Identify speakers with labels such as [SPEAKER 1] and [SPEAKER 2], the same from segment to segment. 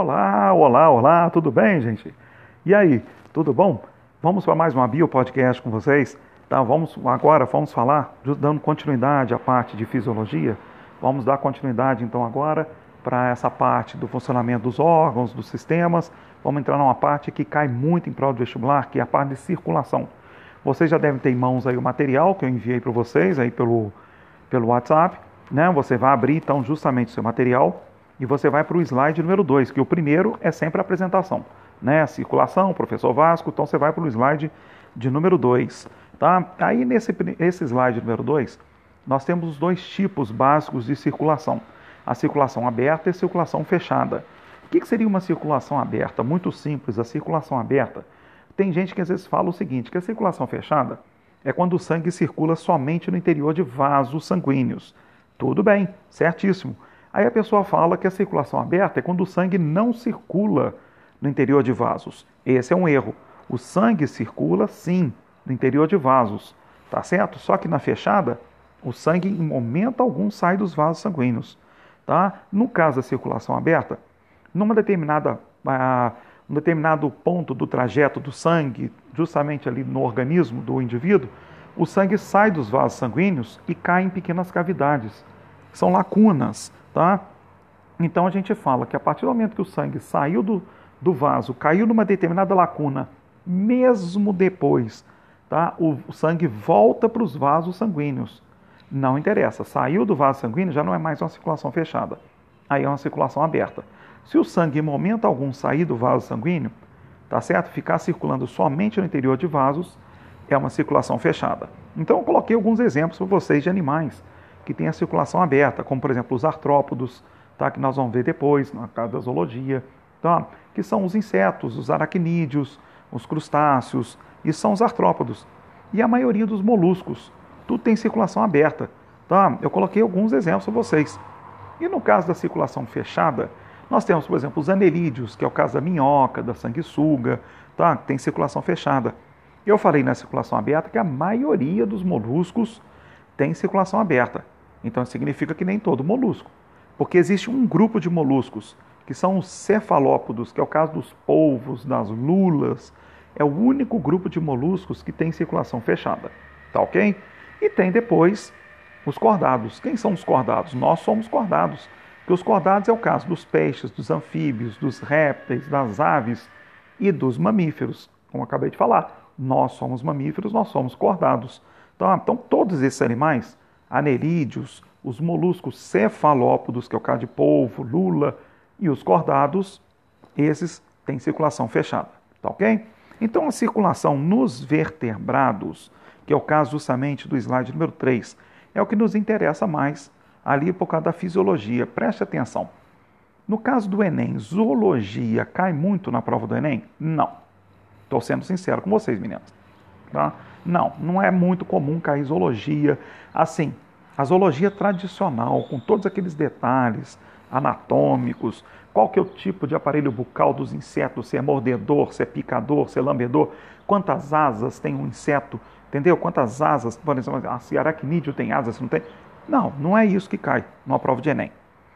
[SPEAKER 1] Olá, olá, olá, tudo bem, gente? E aí, tudo bom? Vamos para mais uma bio podcast com vocês? Tá, vamos agora vamos falar dando continuidade à parte de fisiologia. Vamos dar continuidade então agora para essa parte do funcionamento dos órgãos, dos sistemas. Vamos entrar numa parte que cai muito em prol do vestibular, que é a parte de circulação. Vocês já devem ter em mãos aí o material que eu enviei para vocês aí pelo pelo WhatsApp, né? Você vai abrir então justamente o seu material e você vai para o slide número 2, que o primeiro é sempre a apresentação, né? Circulação, professor Vasco, então você vai para o slide de número 2, tá? Aí nesse esse slide número 2, nós temos os dois tipos básicos de circulação: a circulação aberta e a circulação fechada. O que, que seria uma circulação aberta? Muito simples, a circulação aberta. Tem gente que às vezes fala o seguinte, que a circulação fechada é quando o sangue circula somente no interior de vasos sanguíneos. Tudo bem, certíssimo. Aí a pessoa fala que a circulação aberta é quando o sangue não circula no interior de vasos. Esse é um erro. O sangue circula sim no interior de vasos, tá certo? Só que na fechada, o sangue em momento algum sai dos vasos sanguíneos, tá? No caso da circulação aberta, numa determinada uh, um determinado ponto do trajeto do sangue, justamente ali no organismo do indivíduo, o sangue sai dos vasos sanguíneos e cai em pequenas cavidades. São lacunas, tá? Então a gente fala que a partir do momento que o sangue saiu do, do vaso, caiu numa determinada lacuna, mesmo depois, tá? O, o sangue volta para os vasos sanguíneos. Não interessa, saiu do vaso sanguíneo já não é mais uma circulação fechada. Aí é uma circulação aberta. Se o sangue em momento algum sair do vaso sanguíneo, tá certo? Ficar circulando somente no interior de vasos é uma circulação fechada. Então eu coloquei alguns exemplos para vocês de animais que têm a circulação aberta, como por exemplo os artrópodos, tá? que nós vamos ver depois na casa da zoologia, tá? que são os insetos, os aracnídeos, os crustáceos, e são os artrópodos. E a maioria dos moluscos, tudo tem circulação aberta. Tá? Eu coloquei alguns exemplos para vocês. E no caso da circulação fechada, nós temos, por exemplo, os anelídeos, que é o caso da minhoca, da sanguessuga, tá? tem circulação fechada. Eu falei na circulação aberta que a maioria dos moluscos tem circulação aberta. Então significa que nem todo molusco. Porque existe um grupo de moluscos, que são os cefalópodos, que é o caso dos polvos, das lulas. É o único grupo de moluscos que tem circulação fechada. Tá ok? E tem depois os cordados. Quem são os cordados? Nós somos cordados. Que os cordados é o caso dos peixes, dos anfíbios, dos répteis, das aves e dos mamíferos. Como acabei de falar, nós somos mamíferos, nós somos cordados. Então, então todos esses animais, anerídeos, os moluscos cefalópodos, que é o caso de polvo, lula, e os cordados, esses têm circulação fechada. Tá ok? Então, a circulação nos vertebrados, que é o caso justamente do slide número 3, é o que nos interessa mais ali por causa da fisiologia. Preste atenção. No caso do Enem, zoologia cai muito na prova do Enem? Não. Estou sendo sincero com vocês, meninas. Tá? Não, não é muito comum cair zoologia. Assim, a zoologia tradicional, com todos aqueles detalhes anatômicos, qual que é o tipo de aparelho bucal dos insetos, se é mordedor, se é picador, se é lambedor, quantas asas tem um inseto, entendeu? Quantas asas, por exemplo, se aracnídeo tem asas, se não tem. Não, não é isso que cai numa prova de Enem.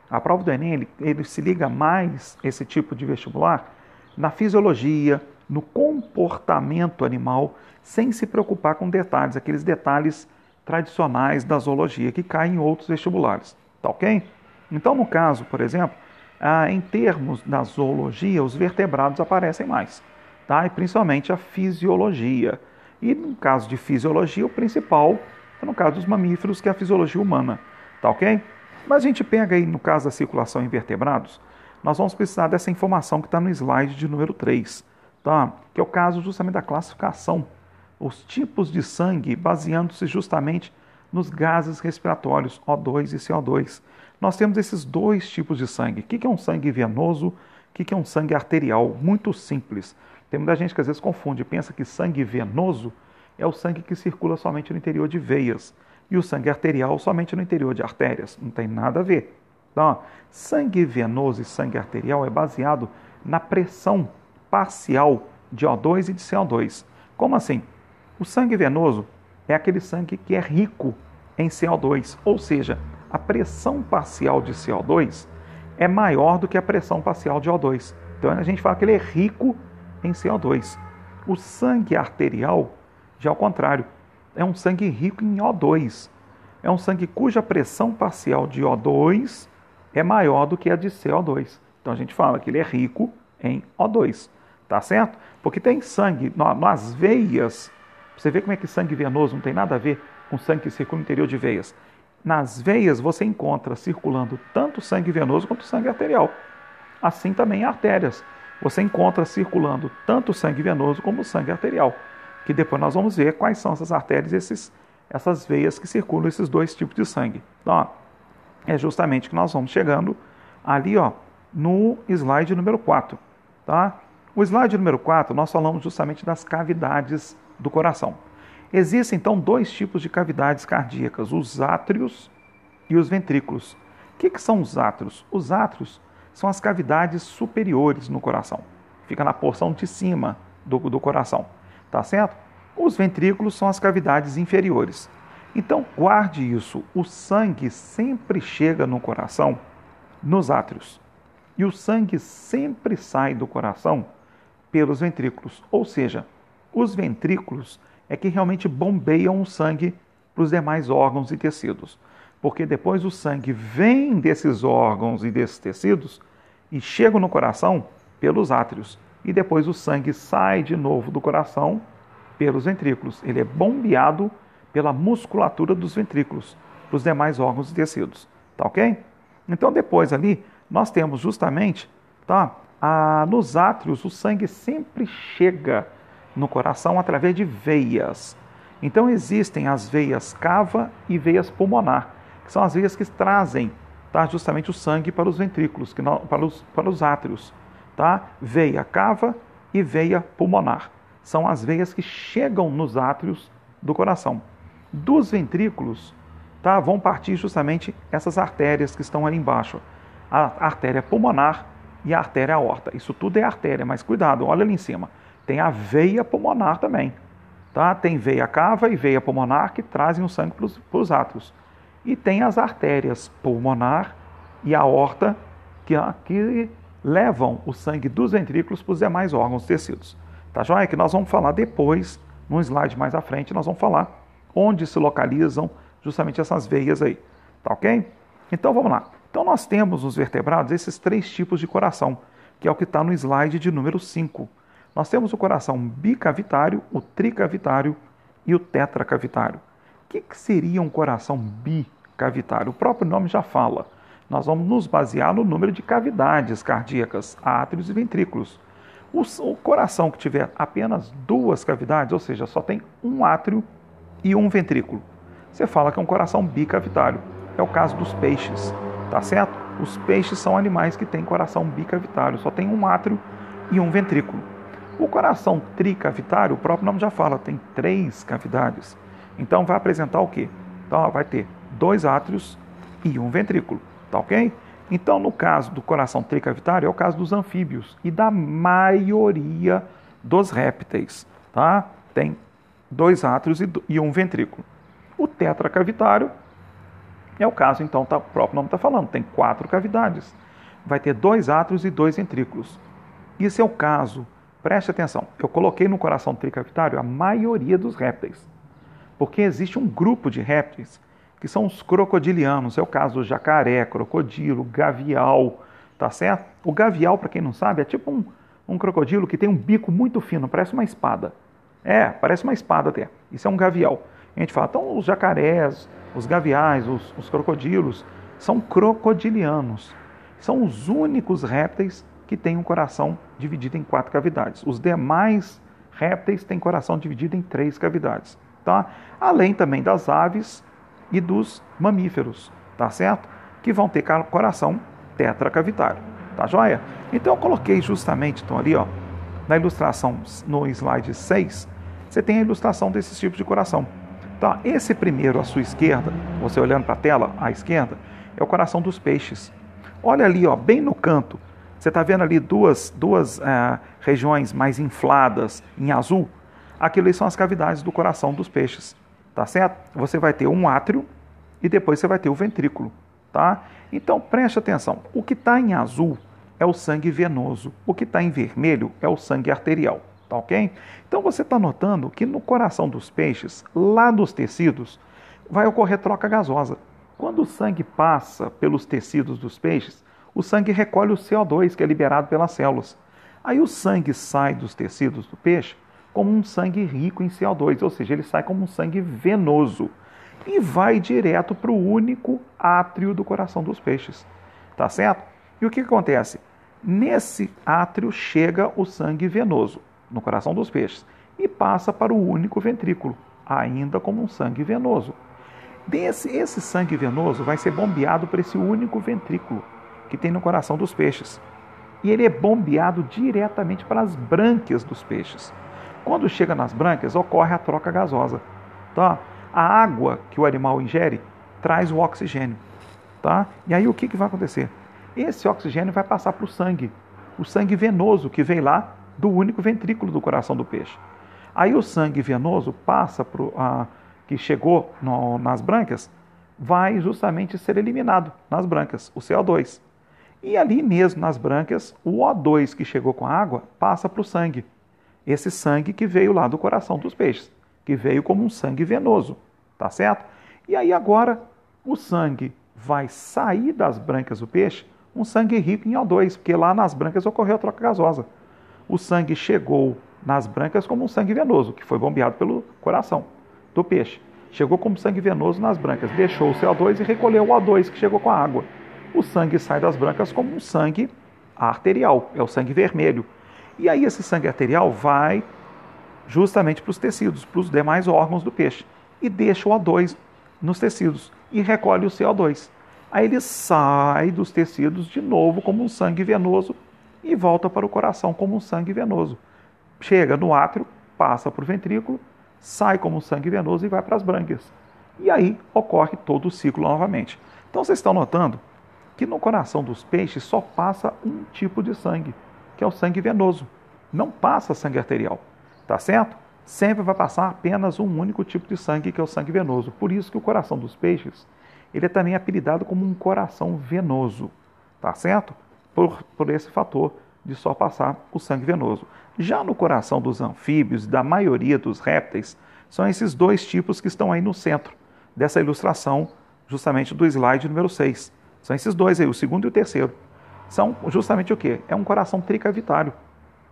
[SPEAKER 1] A prova do Enem ele, ele se liga mais, esse tipo de vestibular, na fisiologia, no comportamento animal, sem se preocupar com detalhes, aqueles detalhes tradicionais da zoologia que caem em outros vestibulares. Tá ok? Então, no caso, por exemplo, ah, em termos da zoologia, os vertebrados aparecem mais, tá? e principalmente a fisiologia. E no caso de fisiologia, o principal é no caso dos mamíferos, que é a fisiologia humana. Tá ok? Mas a gente pega aí, no caso da circulação em vertebrados, nós vamos precisar dessa informação que está no slide de número 3, tá? que é o caso justamente da classificação. Os tipos de sangue baseando-se justamente nos gases respiratórios, O2 e CO2. Nós temos esses dois tipos de sangue. O que é um sangue venoso? O que é um sangue arterial? Muito simples. Tem muita gente que às vezes confunde, pensa que sangue venoso é o sangue que circula somente no interior de veias e o sangue arterial somente no interior de artérias. Não tem nada a ver. Então, sangue venoso e sangue arterial é baseado na pressão parcial de O2 e de CO2. Como assim? O sangue venoso é aquele sangue que é rico em CO2, ou seja, a pressão parcial de CO2 é maior do que a pressão parcial de O2. Então a gente fala que ele é rico em CO2. O sangue arterial, já ao contrário, é um sangue rico em O2. É um sangue cuja pressão parcial de O2 é maior do que a de CO2. Então a gente fala que ele é rico em O2. Tá certo? Porque tem sangue nas veias. Você vê como é que sangue venoso não tem nada a ver com sangue que circula no interior de veias. Nas veias você encontra circulando tanto sangue venoso quanto sangue arterial. Assim também artérias. Você encontra circulando tanto sangue venoso como sangue arterial. Que depois nós vamos ver quais são essas artérias, esses, essas veias que circulam esses dois tipos de sangue. Então, ó, é justamente que nós vamos chegando ali ó, no slide número 4. Tá? O slide número 4, nós falamos justamente das cavidades do coração. Existem então dois tipos de cavidades cardíacas, os átrios e os ventrículos. O que, que são os átrios? Os átrios são as cavidades superiores no coração. Fica na porção de cima do, do coração. Tá certo? Os ventrículos são as cavidades inferiores. Então guarde isso: o sangue sempre chega no coração nos átrios. E o sangue sempre sai do coração pelos ventrículos. Ou seja, os ventrículos é que realmente bombeiam o sangue para os demais órgãos e tecidos. Porque depois o sangue vem desses órgãos e desses tecidos e chega no coração pelos átrios. E depois o sangue sai de novo do coração pelos ventrículos. Ele é bombeado pela musculatura dos ventrículos para os demais órgãos e tecidos. Tá ok? Então depois ali nós temos justamente, tá? Ah, nos átrios o sangue sempre chega no coração através de veias. Então existem as veias cava e veias pulmonar, que são as veias que trazem tá, justamente o sangue para os ventrículos, que não, para, os, para os átrios. Tá? Veia cava e veia pulmonar. São as veias que chegam nos átrios do coração. Dos ventrículos tá, vão partir justamente essas artérias que estão ali embaixo. A artéria pulmonar e a artéria aorta. Isso tudo é artéria, mas cuidado, olha ali em cima. Tem a veia pulmonar também. Tá? Tem veia cava e veia pulmonar que trazem o sangue para os átrios. E tem as artérias pulmonar e aorta que, que levam o sangue dos ventrículos para os demais órgãos e tecidos. Tá joia? Que nós vamos falar depois, num slide mais à frente, nós vamos falar onde se localizam justamente essas veias aí. Tá ok? Então vamos lá. Então nós temos nos vertebrados esses três tipos de coração, que é o que está no slide de número 5. Nós temos o coração bicavitário, o tricavitário e o tetracavitário. O que, que seria um coração bicavitário? O próprio nome já fala. Nós vamos nos basear no número de cavidades cardíacas, átrios e ventrículos. O, o coração que tiver apenas duas cavidades, ou seja, só tem um átrio e um ventrículo, você fala que é um coração bicavitário. É o caso dos peixes, tá certo? Os peixes são animais que têm coração bicavitário, só tem um átrio e um ventrículo. O coração tricavitário, o próprio nome já fala, tem três cavidades. Então vai apresentar o quê? Então ó, vai ter dois átrios e um ventrículo, tá ok? Então, no caso do coração tricavitário, é o caso dos anfíbios e da maioria dos répteis, tá? Tem dois átrios e um ventrículo. O tetracavitário é o caso, então, tá, o próprio nome está falando, tem quatro cavidades. Vai ter dois átrios e dois ventrículos. Isso é o caso Preste atenção, eu coloquei no coração tricavitário a maioria dos répteis, porque existe um grupo de répteis que são os crocodilianos, é o caso do jacaré, crocodilo, gavial, tá certo? O gavial, para quem não sabe, é tipo um, um crocodilo que tem um bico muito fino, parece uma espada. É, parece uma espada até. Isso é um gavial. A gente fala, então os jacarés, os gaviais, os, os crocodilos, são crocodilianos. São os únicos répteis que tem um coração dividido em quatro cavidades. Os demais répteis têm coração dividido em três cavidades, tá? Além também das aves e dos mamíferos, tá certo? Que vão ter coração tetracavitário, tá joia? Então eu coloquei justamente, então ali, ó, na ilustração no slide 6, você tem a ilustração desses tipos de coração. Tá? Esse primeiro à sua esquerda, você olhando para a tela à esquerda, é o coração dos peixes. Olha ali, ó, bem no canto, você está vendo ali duas, duas é, regiões mais infladas em azul? Aquilo ali são as cavidades do coração dos peixes, tá certo? Você vai ter um átrio e depois você vai ter o ventrículo, tá? Então preste atenção: o que está em azul é o sangue venoso, o que está em vermelho é o sangue arterial. Tá ok? Então você está notando que no coração dos peixes, lá dos tecidos, vai ocorrer troca gasosa. Quando o sangue passa pelos tecidos dos peixes, o sangue recolhe o CO2 que é liberado pelas células. Aí o sangue sai dos tecidos do peixe como um sangue rico em CO2, ou seja, ele sai como um sangue venoso e vai direto para o único átrio do coração dos peixes. Tá certo? E o que acontece? Nesse átrio chega o sangue venoso no coração dos peixes e passa para o único ventrículo, ainda como um sangue venoso. Desse, esse sangue venoso vai ser bombeado para esse único ventrículo que tem no coração dos peixes. E ele é bombeado diretamente para as brânquias dos peixes. Quando chega nas brânquias, ocorre a troca gasosa. Tá? A água que o animal ingere traz o oxigênio. Tá? E aí o que, que vai acontecer? Esse oxigênio vai passar para o sangue, o sangue venoso que vem lá do único ventrículo do coração do peixe. Aí o sangue venoso passa para a que chegou no, nas brânquias, vai justamente ser eliminado nas brânquias, o CO2. E ali mesmo nas brânquias, o O2 que chegou com a água passa para o sangue. Esse sangue que veio lá do coração dos peixes, que veio como um sangue venoso, tá certo? E aí agora o sangue vai sair das brânquias do peixe, um sangue rico em O2, porque lá nas brânquias ocorreu a troca gasosa. O sangue chegou nas brânquias como um sangue venoso, que foi bombeado pelo coração do peixe. Chegou como sangue venoso nas brânquias, deixou o CO2 e recolheu o O2 que chegou com a água. O sangue sai das brânquias como um sangue arterial, é o sangue vermelho. E aí esse sangue arterial vai justamente para os tecidos, para os demais órgãos do peixe, e deixa o O2 nos tecidos e recolhe o CO2. Aí ele sai dos tecidos de novo como um sangue venoso e volta para o coração como um sangue venoso. Chega no átrio, passa para o ventrículo sai como sangue venoso e vai para as brânquias. E aí ocorre todo o ciclo novamente. Então vocês estão notando que no coração dos peixes só passa um tipo de sangue, que é o sangue venoso. Não passa sangue arterial. Tá certo? Sempre vai passar apenas um único tipo de sangue, que é o sangue venoso. Por isso que o coração dos peixes, ele é também apelidado como um coração venoso. Tá certo? Por, por esse fator de só passar o sangue venoso. Já no coração dos anfíbios e da maioria dos répteis, são esses dois tipos que estão aí no centro dessa ilustração, justamente do slide número 6. São esses dois aí, o segundo e o terceiro. São justamente o que? É um coração tricavitário,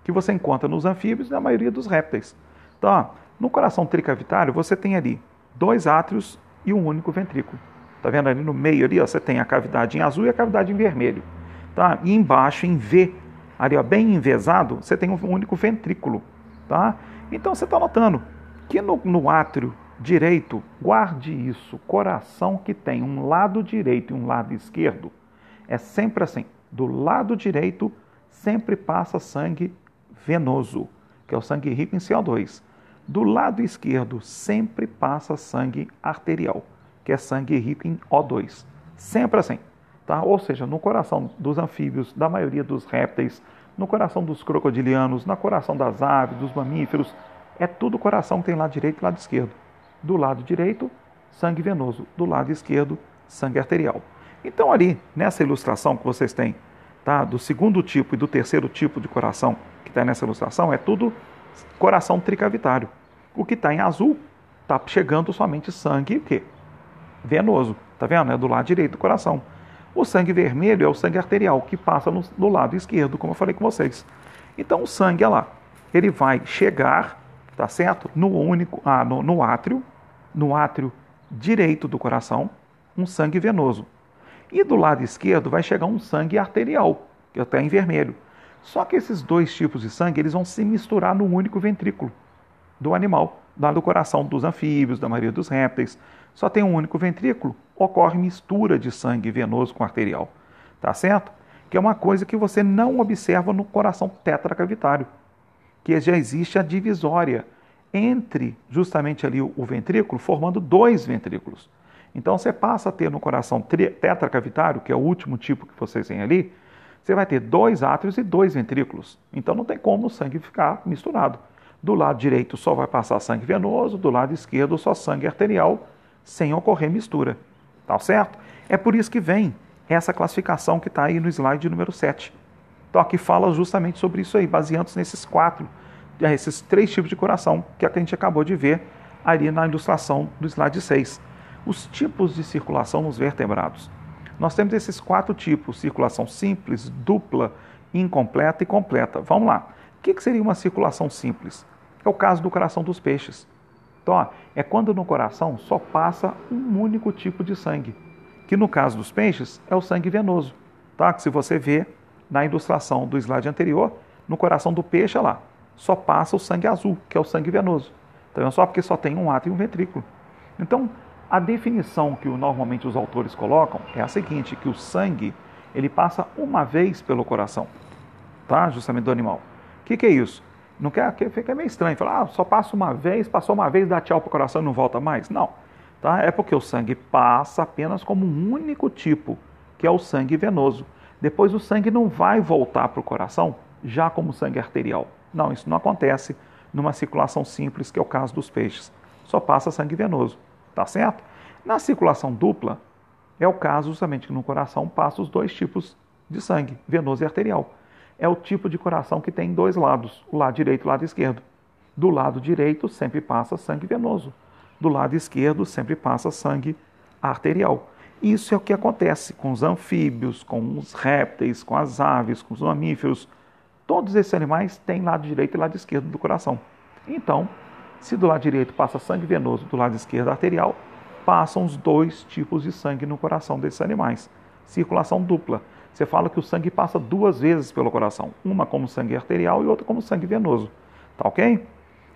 [SPEAKER 1] que você encontra nos anfíbios e na maioria dos répteis. Então, no coração tricavitário, você tem ali dois átrios e um único ventrículo. Tá vendo ali no meio ali, ó, você tem a cavidade em azul e a cavidade em vermelho. Tá? E embaixo, em V, ali bem envesado, você tem um único ventrículo. Tá? Então você está notando que no, no átrio direito, guarde isso, coração que tem um lado direito e um lado esquerdo, é sempre assim. Do lado direito sempre passa sangue venoso, que é o sangue rico em CO2. Do lado esquerdo sempre passa sangue arterial, que é sangue rico em O2. Sempre assim. Tá? Ou seja, no coração dos anfíbios, da maioria dos répteis, no coração dos crocodilianos, no coração das aves, dos mamíferos, é tudo coração que tem lado direito e lado esquerdo. Do lado direito, sangue venoso, do lado esquerdo, sangue arterial. Então ali, nessa ilustração que vocês têm, tá, do segundo tipo e do terceiro tipo de coração que está nessa ilustração, é tudo coração tricavitário. O que está em azul está chegando somente sangue o quê? venoso, tá vendo? É do lado direito do coração. O sangue vermelho é o sangue arterial, que passa no, do lado esquerdo, como eu falei com vocês. Então o sangue, olha lá, ele vai chegar, tá certo? No único, ah, no, no átrio, no átrio direito do coração, um sangue venoso. E do lado esquerdo vai chegar um sangue arterial, que está em vermelho. Só que esses dois tipos de sangue eles vão se misturar no único ventrículo do animal, lá do coração dos anfíbios, da maioria dos répteis. Só tem um único ventrículo, ocorre mistura de sangue venoso com arterial. Tá certo? Que é uma coisa que você não observa no coração tetracavitário, que já existe a divisória entre justamente ali o ventrículo, formando dois ventrículos. Então você passa a ter no coração tetracavitário, que é o último tipo que vocês têm ali, você vai ter dois átrios e dois ventrículos. Então não tem como o sangue ficar misturado. Do lado direito só vai passar sangue venoso, do lado esquerdo só sangue arterial, sem ocorrer mistura. Tá certo? É por isso que vem essa classificação que está aí no slide número 7. Então aqui fala justamente sobre isso aí, baseando-se nesses quatro, esses três tipos de coração que a gente acabou de ver ali na ilustração do slide 6. Os tipos de circulação nos vertebrados. Nós temos esses quatro tipos: circulação simples, dupla, incompleta e completa. Vamos lá. O que seria uma circulação simples? É o caso do coração dos peixes. Então, é quando no coração só passa um único tipo de sangue, que no caso dos peixes é o sangue venoso. Tá? Que se você vê na ilustração do slide anterior, no coração do peixe, lá, só passa o sangue azul, que é o sangue venoso. Então é só porque só tem um átrio e um ventrículo. Então, a definição que normalmente os autores colocam é a seguinte, que o sangue ele passa uma vez pelo coração, tá? Justamente do animal. O que, que é isso? Não quer, fica meio estranho, falar, ah, só passa uma vez, passou uma vez, dá tchau para o coração e não volta mais. Não, tá? É porque o sangue passa apenas como um único tipo, que é o sangue venoso. Depois o sangue não vai voltar para o coração já como sangue arterial. Não, isso não acontece numa circulação simples, que é o caso dos peixes. Só passa sangue venoso, tá certo? Na circulação dupla, é o caso justamente que no coração passa os dois tipos de sangue, venoso e arterial. É o tipo de coração que tem dois lados, o lado direito e o lado esquerdo. Do lado direito sempre passa sangue venoso, do lado esquerdo sempre passa sangue arterial. Isso é o que acontece com os anfíbios, com os répteis, com as aves, com os mamíferos. Todos esses animais têm lado direito e lado esquerdo do coração. Então, se do lado direito passa sangue venoso, do lado esquerdo arterial, passam os dois tipos de sangue no coração desses animais. Circulação dupla. Você fala que o sangue passa duas vezes pelo coração, uma como sangue arterial e outra como sangue venoso. Tá ok?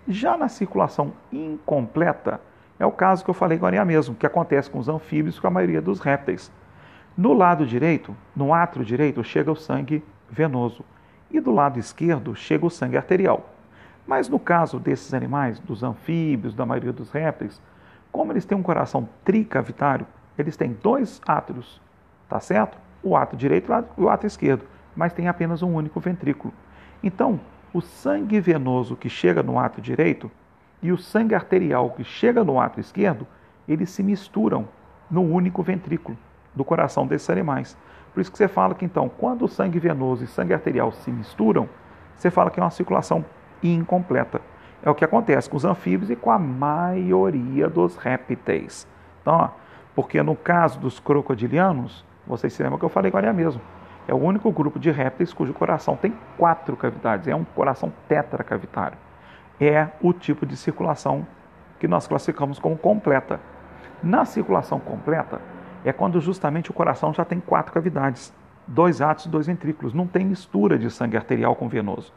[SPEAKER 1] Já na circulação incompleta, é o caso que eu falei agora mesmo, que acontece com os anfíbios e com a maioria dos répteis. No lado direito, no átrio direito, chega o sangue venoso e do lado esquerdo chega o sangue arterial. Mas no caso desses animais, dos anfíbios, da maioria dos répteis, como eles têm um coração tricavitário, eles têm dois átrios, tá certo? O átrio direito e o átrio esquerdo, mas tem apenas um único ventrículo. Então, o sangue venoso que chega no átrio direito e o sangue arterial que chega no átrio esquerdo, eles se misturam no único ventrículo do coração desses animais. Por isso que você fala que então, quando o sangue venoso e sangue arterial se misturam, você fala que é uma circulação incompleta. É o que acontece com os anfíbios e com a maioria dos répteis. Então, ó, porque no caso dos crocodilianos, vocês se lembram que eu falei agora mesmo. É o único grupo de répteis cujo coração tem quatro cavidades, é um coração tetracavitário é o tipo de circulação que nós classificamos como completa. Na circulação completa, é quando justamente o coração já tem quatro cavidades, dois átomos, dois ventrículos, não tem mistura de sangue arterial com venoso.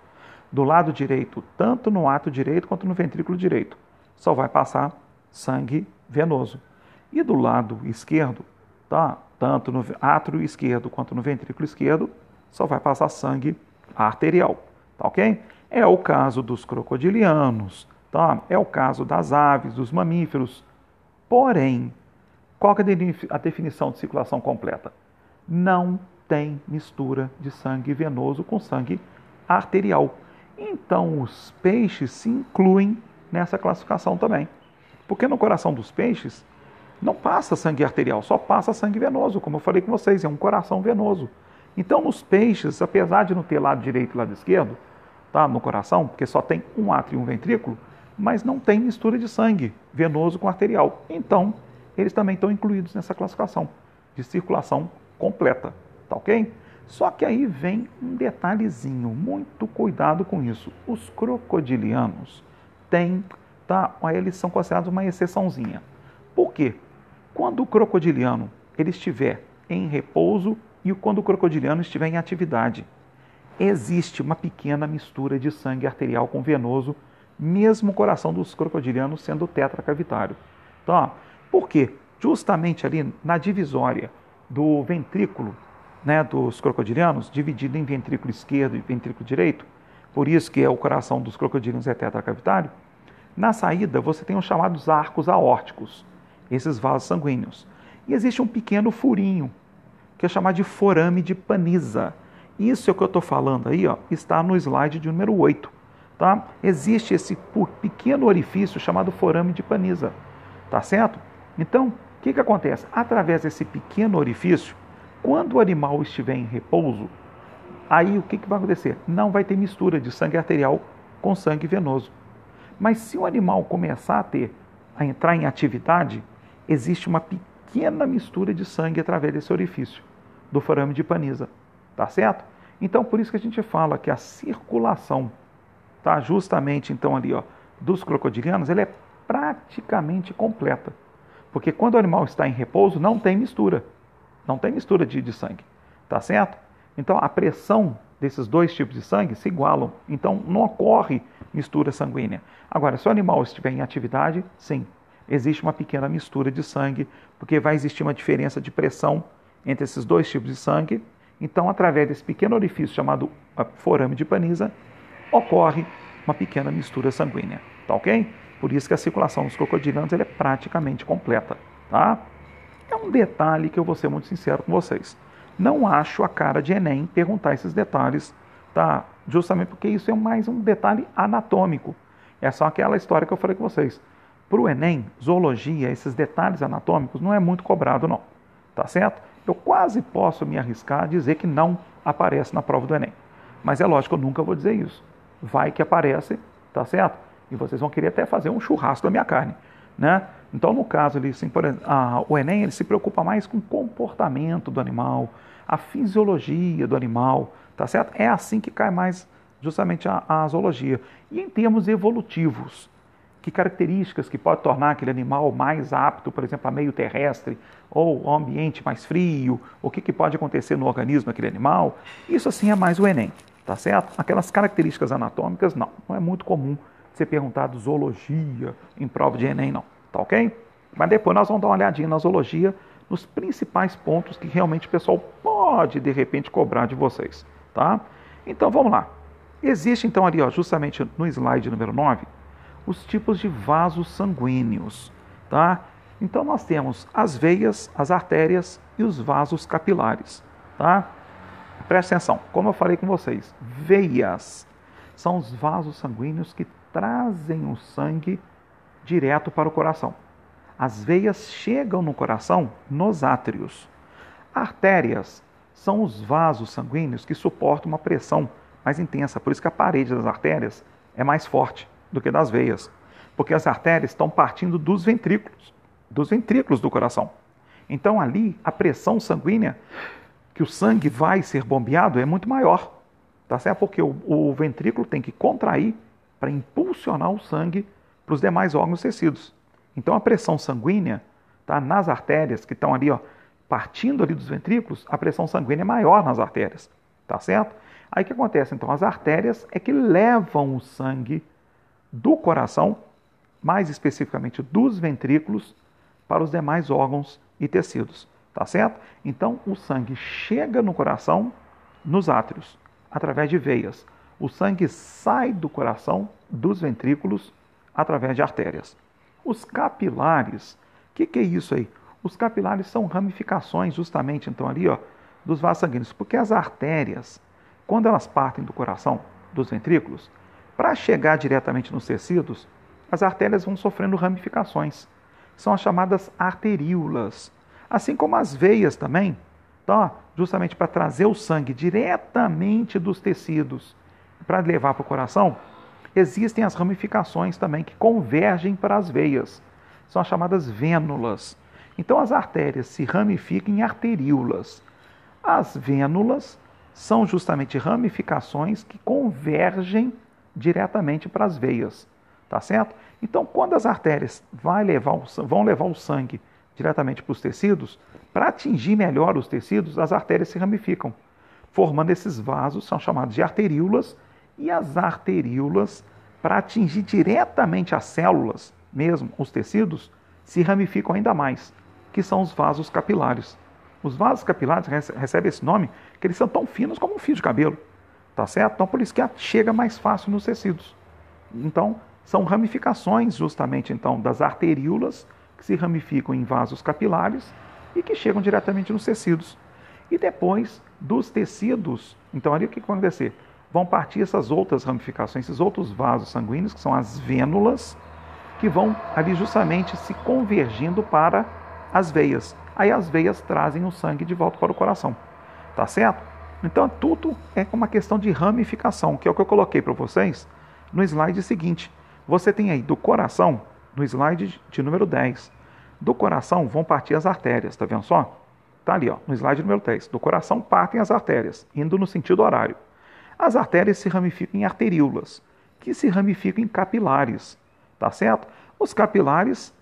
[SPEAKER 1] Do lado direito, tanto no ato direito quanto no ventrículo direito, só vai passar sangue venoso. E do lado esquerdo, tá? tanto no átrio esquerdo quanto no ventrículo esquerdo, só vai passar sangue arterial. Tá ok? É o caso dos crocodilianos, tá? é o caso das aves, dos mamíferos. Porém, qual é a definição de circulação completa? Não tem mistura de sangue venoso com sangue arterial. Então, os peixes se incluem nessa classificação também. Porque no coração dos peixes não passa sangue arterial, só passa sangue venoso, como eu falei com vocês, é um coração venoso. Então, nos peixes, apesar de não ter lado direito e lado esquerdo, tá, no coração, porque só tem um átrio e um ventrículo, mas não tem mistura de sangue venoso com arterial. Então, eles também estão incluídos nessa classificação de circulação completa, tá ok? Só que aí vem um detalhezinho, muito cuidado com isso. Os crocodilianos têm, tá, eles são considerados uma exceçãozinha. Por quê? Quando o crocodiliano ele estiver em repouso e quando o crocodiliano estiver em atividade, existe uma pequena mistura de sangue arterial com venoso, mesmo o coração dos crocodilianos sendo tetracavitário. Então, ó, por quê? Justamente ali na divisória do ventrículo né, dos crocodilianos, dividido em ventrículo esquerdo e ventrículo direito, por isso que é o coração dos crocodilianos é tetracavitário, na saída você tem os chamados arcos aórticos, esses vasos sanguíneos. E existe um pequeno furinho, que é chamado de forame de Panisa isso é o que eu estou falando aí, ó, está no slide de número 8. Tá? Existe esse pequeno orifício chamado forame de Panisa. Tá certo? Então, o que, que acontece? Através desse pequeno orifício, Quando o animal estiver em repouso, aí o que, que vai acontecer? Não vai ter mistura de sangue arterial com sangue venoso. Mas se o animal começar a ter, a entrar em atividade, existe uma pequena mistura de sangue através desse orifício, do forame de Panisa. Tá certo? Então, por isso que a gente fala que a circulação, tá? Justamente então ali, ó, dos crocodilianos, ele é praticamente completa. Porque quando o animal está em repouso, não tem mistura. Não tem mistura de, de sangue. Tá certo? Então, a pressão desses dois tipos de sangue se igualam. Então, não ocorre mistura sanguínea. Agora, se o animal estiver em atividade, sim, existe uma pequena mistura de sangue, porque vai existir uma diferença de pressão entre esses dois tipos de sangue então, através desse pequeno orifício chamado forame de Panisa, ocorre uma pequena mistura sanguínea, tá ok? Por isso que a circulação dos crocodilianos é praticamente completa, tá? É um detalhe que eu vou ser muito sincero com vocês. Não acho a cara de Enem perguntar esses detalhes, tá? Justamente porque isso é mais um detalhe anatômico. É só aquela história que eu falei com vocês. Para o Enem, zoologia, esses detalhes anatômicos não é muito cobrado, não. Tá certo? eu quase posso me arriscar a dizer que não aparece na prova do Enem. Mas é lógico, eu nunca vou dizer isso. Vai que aparece, tá certo? E vocês vão querer até fazer um churrasco da minha carne, né? Então, no caso, ele, assim, por exemplo, a, o Enem ele se preocupa mais com o comportamento do animal, a fisiologia do animal, tá certo? É assim que cai mais justamente a, a zoologia. E em termos evolutivos, que características que pode tornar aquele animal mais apto, por exemplo, a meio terrestre ou ao ambiente mais frio, o que, que pode acontecer no organismo daquele animal. Isso assim é mais o Enem, tá certo? Aquelas características anatômicas, não. Não é muito comum ser perguntado zoologia em prova de Enem, não. Tá ok? Mas depois nós vamos dar uma olhadinha na zoologia, nos principais pontos que realmente o pessoal pode, de repente, cobrar de vocês, tá? Então, vamos lá. Existe, então, ali, ó, justamente no slide número 9, os tipos de vasos sanguíneos, tá? Então nós temos as veias, as artérias e os vasos capilares, tá? Presta atenção, como eu falei com vocês, veias são os vasos sanguíneos que trazem o sangue direto para o coração. As veias chegam no coração nos átrios. Artérias são os vasos sanguíneos que suportam uma pressão mais intensa, por isso que a parede das artérias é mais forte do que das veias, porque as artérias estão partindo dos ventrículos, dos ventrículos do coração. Então ali a pressão sanguínea que o sangue vai ser bombeado é muito maior, tá certo? Porque o, o ventrículo tem que contrair para impulsionar o sangue para os demais órgãos e tecidos. Então a pressão sanguínea tá nas artérias que estão ali, ó, partindo ali dos ventrículos, a pressão sanguínea é maior nas artérias, tá certo? Aí o que acontece? Então as artérias é que levam o sangue do coração, mais especificamente dos ventrículos, para os demais órgãos e tecidos, tá certo? Então, o sangue chega no coração, nos átrios, através de veias. O sangue sai do coração, dos ventrículos, através de artérias. Os capilares, o que, que é isso aí? Os capilares são ramificações, justamente, então, ali, ó, dos vasos sanguíneos, porque as artérias, quando elas partem do coração, dos ventrículos, para chegar diretamente nos tecidos, as artérias vão sofrendo ramificações. São as chamadas arteríolas. Assim como as veias também, tá? justamente para trazer o sangue diretamente dos tecidos para levar para o coração, existem as ramificações também que convergem para as veias. São as chamadas vênulas. Então as artérias se ramificam em arteríolas. As vênulas são justamente ramificações que convergem diretamente para as veias, tá certo? Então, quando as artérias levar vão levar o sangue diretamente para os tecidos, para atingir melhor os tecidos, as artérias se ramificam, formando esses vasos, são chamados de arteríolas, e as arteríolas, para atingir diretamente as células, mesmo os tecidos, se ramificam ainda mais, que são os vasos capilares. Os vasos capilares recebem esse nome porque eles são tão finos como um fio de cabelo. Tá certo? Então, por isso que chega mais fácil nos tecidos. Então, são ramificações justamente então das arteríolas que se ramificam em vasos capilares e que chegam diretamente nos tecidos. E depois dos tecidos, então ali o que vai acontecer? Vão partir essas outras ramificações, esses outros vasos sanguíneos, que são as vênulas, que vão ali justamente se convergindo para as veias. aí as veias trazem o sangue de volta para o coração. Tá certo? Então tudo é uma questão de ramificação, que é o que eu coloquei para vocês no slide seguinte. Você tem aí do coração, no slide de número 10. Do coração vão partir as artérias, tá vendo só? Tá ali, ó, no slide número 10. Do coração partem as artérias, indo no sentido horário. As artérias se ramificam em arteríolas, que se ramificam em capilares, tá certo? Os capilares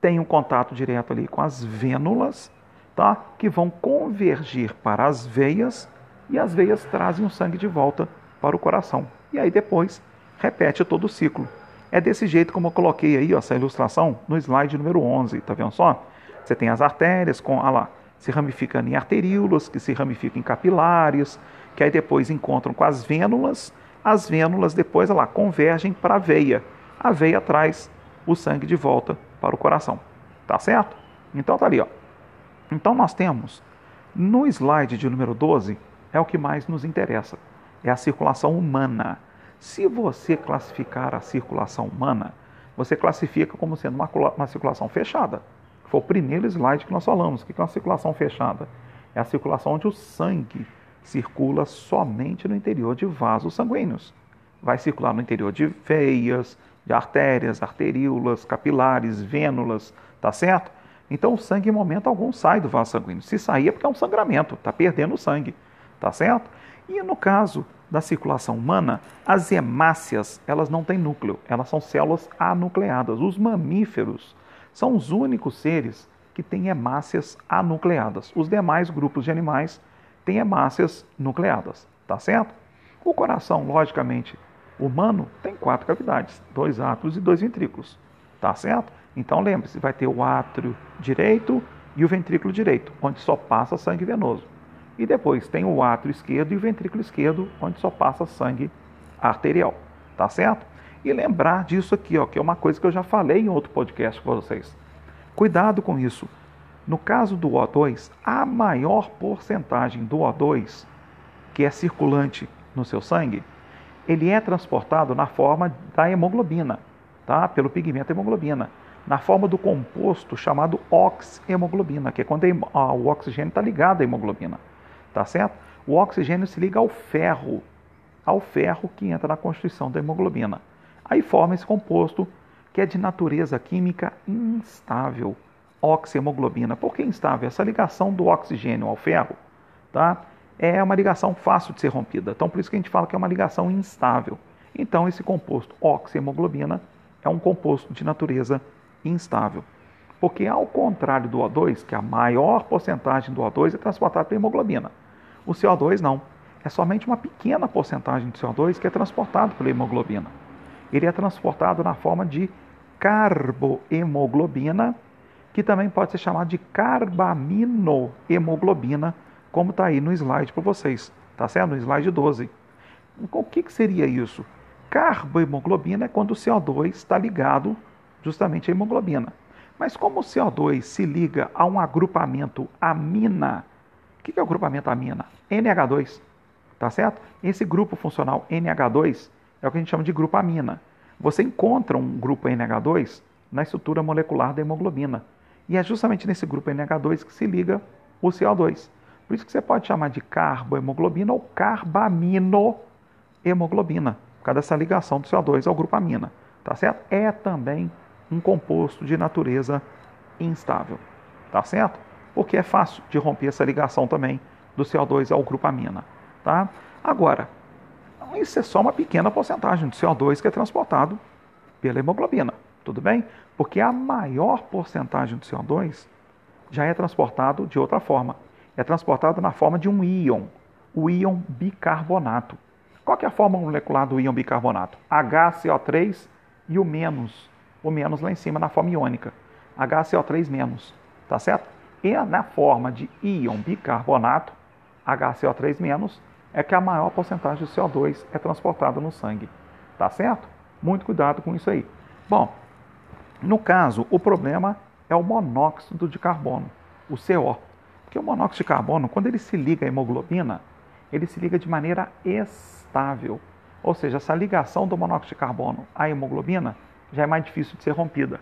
[SPEAKER 1] têm um contato direto ali com as vênulas, tá? Que vão convergir para as veias e as veias trazem o sangue de volta para o coração. E aí depois repete todo o ciclo. É desse jeito como eu coloquei aí ó, essa ilustração no slide número 11, tá vendo só? Você tem as artérias com, ah lá, se ramificando em arteríolas, que se ramificam em capilares, que aí depois encontram com as vênulas, as vênulas depois lá convergem para a veia. A veia traz o sangue de volta para o coração. Tá certo? Então tá ali, ó. Então nós temos no slide de número 12 é o que mais nos interessa. É a circulação humana. Se você classificar a circulação humana, você classifica como sendo uma, uma circulação fechada. Foi o primeiro slide que nós falamos. O que é uma circulação fechada? É a circulação onde o sangue circula somente no interior de vasos sanguíneos. Vai circular no interior de veias, de artérias, arteríolas, capilares, vênulas, tá certo? Então o sangue em momento algum sai do vaso sanguíneo. Se sair é porque é um sangramento, está perdendo o sangue, tá certo? E no caso da circulação humana, as hemácias, elas não têm núcleo, elas são células anucleadas. Os mamíferos são os únicos seres que têm hemácias anucleadas. Os demais grupos de animais têm hemácias nucleadas, tá certo? O coração, logicamente, humano tem quatro cavidades, dois átrios e dois ventrículos, tá certo? Então lembre-se, vai ter o átrio direito e o ventrículo direito, onde só passa sangue venoso. E depois tem o átrio esquerdo e o ventrículo esquerdo, onde só passa sangue arterial. Tá certo? E lembrar disso aqui, ó, que é uma coisa que eu já falei em outro podcast com vocês. Cuidado com isso. No caso do O2, a maior porcentagem do O2 que é circulante no seu sangue, ele é transportado na forma da hemoglobina, tá? Pelo pigmento hemoglobina, na forma do composto chamado oxihemoglobina, que é quando o oxigênio está ligado à hemoglobina tá certo? O oxigênio se liga ao ferro, ao ferro que entra na constituição da hemoglobina. Aí forma esse composto que é de natureza química instável, oxihemoglobina. Por que instável? Essa ligação do oxigênio ao ferro, tá? É uma ligação fácil de ser rompida. Então por isso que a gente fala que é uma ligação instável. Então esse composto oxihemoglobina é um composto de natureza instável. Porque ao contrário do O2, que a maior porcentagem do O2 é transportada pela hemoglobina. O CO2 não. É somente uma pequena porcentagem de CO2 que é transportado pela hemoglobina. Ele é transportado na forma de carbohemoglobina, que também pode ser chamado de carbaminohemoglobina, como está aí no slide para vocês. Está certo? No slide 12. O que, que seria isso? Carbohemoglobina é quando o CO2 está ligado justamente à hemoglobina. Mas como o CO2 se liga a um agrupamento amina, o que é o grupamento amina? NH2, tá certo? Esse grupo funcional NH2 é o que a gente chama de grupo amina. Você encontra um grupo NH2 na estrutura molecular da hemoglobina. E é justamente nesse grupo NH2 que se liga o CO2. Por isso que você pode chamar de carbohemoglobina ou carbaminohemoglobina, por causa dessa ligação do CO2 ao grupo amina, tá certo? É também um composto de natureza instável, tá certo? Porque é fácil de romper essa ligação também do CO2 ao grupamina. Tá? Agora, isso é só uma pequena porcentagem do CO2 que é transportado pela hemoglobina, tudo bem? Porque a maior porcentagem do CO2 já é transportado de outra forma. É transportado na forma de um íon, o íon bicarbonato. Qual é a forma molecular do íon bicarbonato? HCO3 e o menos, o menos lá em cima na forma iônica. HCO3 menos, tá certo? E na forma de íon bicarbonato, HCO3-, é que a maior porcentagem de CO2 é transportada no sangue. Tá certo? Muito cuidado com isso aí. Bom, no caso, o problema é o monóxido de carbono, o CO. Porque o monóxido de carbono, quando ele se liga à hemoglobina, ele se liga de maneira estável. Ou seja, essa ligação do monóxido de carbono à hemoglobina já é mais difícil de ser rompida.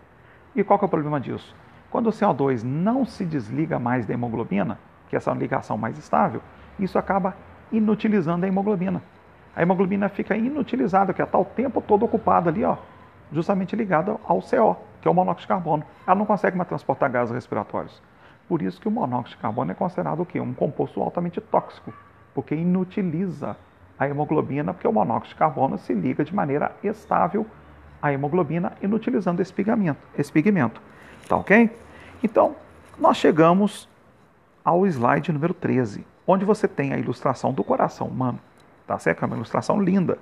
[SPEAKER 1] E qual é o problema disso? Quando o CO2 não se desliga mais da hemoglobina, que é essa ligação mais estável, isso acaba inutilizando a hemoglobina. A hemoglobina fica inutilizada, que está o tempo todo ocupada ali, ó, justamente ligada ao CO, que é o monóxido de carbono. Ela não consegue mais transportar gases respiratórios. Por isso que o monóxido de carbono é considerado o quê? Um composto altamente tóxico, porque inutiliza a hemoglobina, porque o monóxido de carbono se liga de maneira estável à hemoglobina, inutilizando esse pigmento. Esse pigmento. Tá ok? Então, nós chegamos ao slide número 13, onde você tem a ilustração do coração humano. Tá certo? É uma ilustração linda,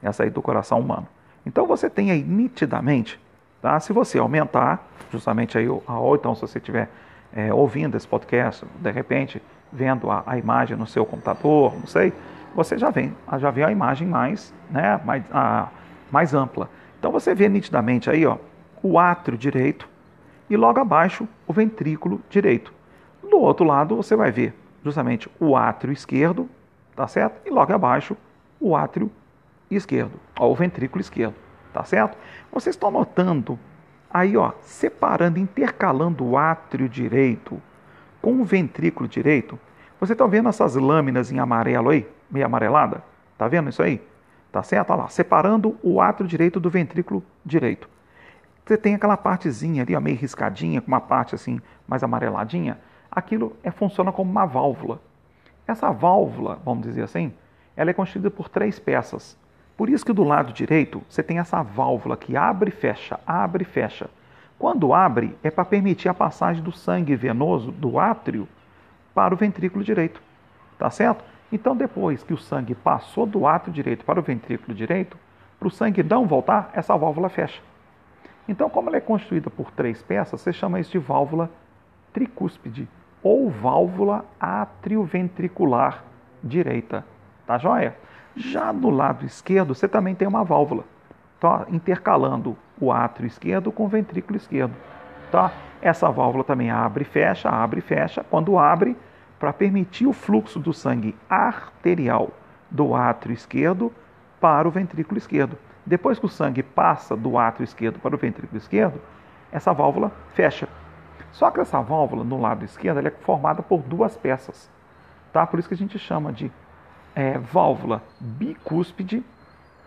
[SPEAKER 1] essa aí do coração humano. Então você tem aí nitidamente, tá? Se você aumentar, justamente aí, ou então se você estiver é, ouvindo esse podcast, de repente vendo a, a, imagem no seu computador, não sei, você já vem, já vê a imagem mais, né, mais, a, mais ampla. Então você vê nitidamente aí, ó, o átrio direito e logo abaixo o ventrículo direito. Do outro lado você vai ver justamente o átrio esquerdo, tá certo? E logo abaixo o átrio esquerdo, ó, o ventrículo esquerdo, tá certo? Vocês estão notando aí, ó, separando, intercalando o átrio direito com o ventrículo direito. Você está vendo essas lâminas em amarelo aí, meio amarelada? Tá vendo isso aí? Tá certo? Olha lá, separando o átrio direito do ventrículo direito. Você tem aquela partezinha ali, ó, meio riscadinha, com uma parte assim mais amareladinha. Aquilo é, funciona como uma válvula. Essa válvula, vamos dizer assim, ela é constituída por três peças. Por isso que do lado direito você tem essa válvula que abre e fecha, abre e fecha. Quando abre, é para permitir a passagem do sangue venoso do átrio para o ventrículo direito. Tá certo? Então, depois que o sangue passou do átrio direito para o ventrículo direito, para o sangue não voltar, essa válvula fecha. Então, como ela é constituída por três peças, você chama isso de válvula tricúspide ou válvula atrioventricular direita. Tá joia? Já do lado esquerdo, você também tem uma válvula, tá? intercalando o átrio esquerdo com o ventrículo esquerdo. Tá? Essa válvula também abre e fecha, abre e fecha. Quando abre, para permitir o fluxo do sangue arterial do átrio esquerdo para o ventrículo esquerdo. Depois que o sangue passa do átrio esquerdo para o ventrículo esquerdo, essa válvula fecha. Só que essa válvula no lado esquerdo é formada por duas peças. Tá? Por isso que a gente chama de é, válvula bicúspide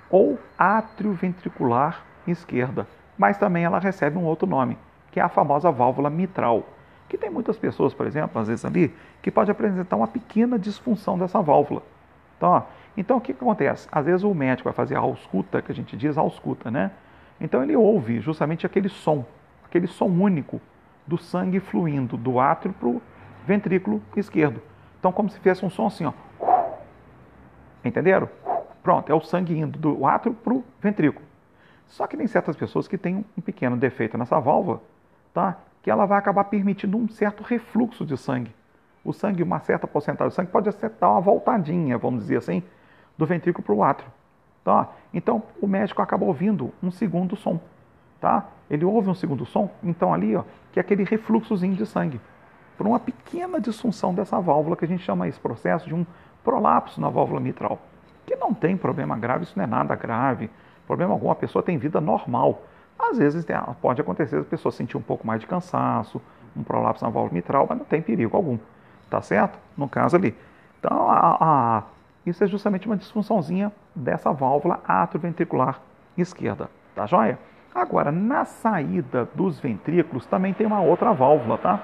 [SPEAKER 1] ou atrioventricular esquerda. Mas também ela recebe um outro nome, que é a famosa válvula mitral. Que tem muitas pessoas, por exemplo, às vezes ali, que pode apresentar uma pequena disfunção dessa válvula. Então, então o que, que acontece? Às vezes o médico vai fazer a ausculta, que a gente diz ausculta, né? Então ele ouve justamente aquele som, aquele som único do sangue fluindo do átrio para o ventrículo esquerdo. Então, como se fizesse um som assim, ó. Entenderam? Pronto, é o sangue indo do átrio para o ventrículo. Só que tem certas pessoas que têm um pequeno defeito nessa válvula, tá? Que ela vai acabar permitindo um certo refluxo de sangue. O sangue, uma certa porcentagem do sangue pode acertar uma voltadinha, vamos dizer assim, do ventrículo para o átrio. Tá? Então, o médico acaba ouvindo um segundo som tá? Ele ouve um segundo som, então ali, ó, que é aquele refluxozinho de sangue. Por uma pequena disfunção dessa válvula que a gente chama esse processo de um prolapso na válvula mitral. Que não tem problema grave, isso não é nada grave. Problema algum, a pessoa tem vida normal. Às vezes pode acontecer a pessoa sentir um pouco mais de cansaço, um prolapso na válvula mitral, mas não tem perigo algum. Tá certo? No caso ali. Então, a, a, isso é justamente uma disfunçãozinha dessa válvula atrioventricular esquerda. Tá joia? Agora, na saída dos ventrículos também tem uma outra válvula, tá?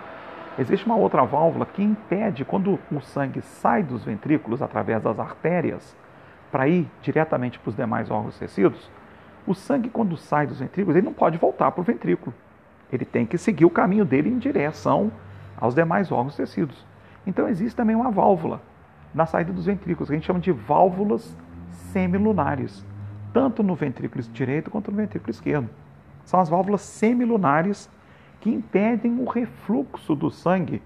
[SPEAKER 1] Existe uma outra válvula que impede quando o sangue sai dos ventrículos através das artérias para ir diretamente para os demais órgãos tecidos. O sangue, quando sai dos ventrículos, ele não pode voltar para o ventrículo. Ele tem que seguir o caminho dele em direção aos demais órgãos tecidos. Então, existe também uma válvula na saída dos ventrículos, que a gente chama de válvulas semilunares tanto no ventrículo direito quanto no ventrículo esquerdo. São as válvulas semilunares que impedem o refluxo do sangue,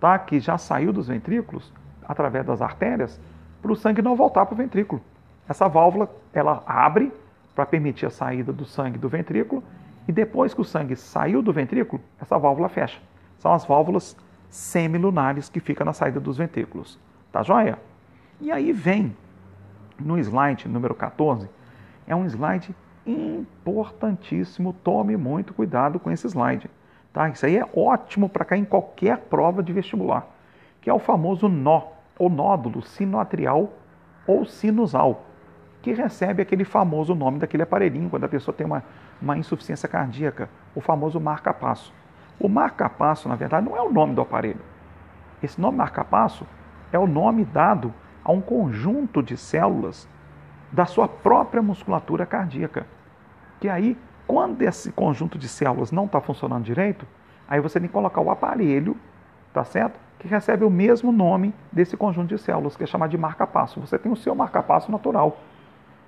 [SPEAKER 1] tá? que já saiu dos ventrículos, através das artérias, para o sangue não voltar para o ventrículo. Essa válvula ela abre para permitir a saída do sangue do ventrículo e depois que o sangue saiu do ventrículo, essa válvula fecha. São as válvulas semilunares que ficam na saída dos ventrículos. Tá joia? E aí vem no slide número 14 é um slide importantíssimo. Tome muito cuidado com esse slide. Tá? Isso aí é ótimo para cair em qualquer prova de vestibular, que é o famoso nó, ou nódulo sinoatrial ou sinusal, que recebe aquele famoso nome daquele aparelhinho quando a pessoa tem uma, uma insuficiência cardíaca, o famoso marca-passo. O marca-passo, na verdade, não é o nome do aparelho. Esse nome marca-passo é o nome dado a um conjunto de células da sua própria musculatura cardíaca. Que aí, quando esse conjunto de células não está funcionando direito, aí você tem que colocar o aparelho, tá certo? Que recebe o mesmo nome desse conjunto de células, que é chamado de marca-passo. Você tem o seu marca-passo natural.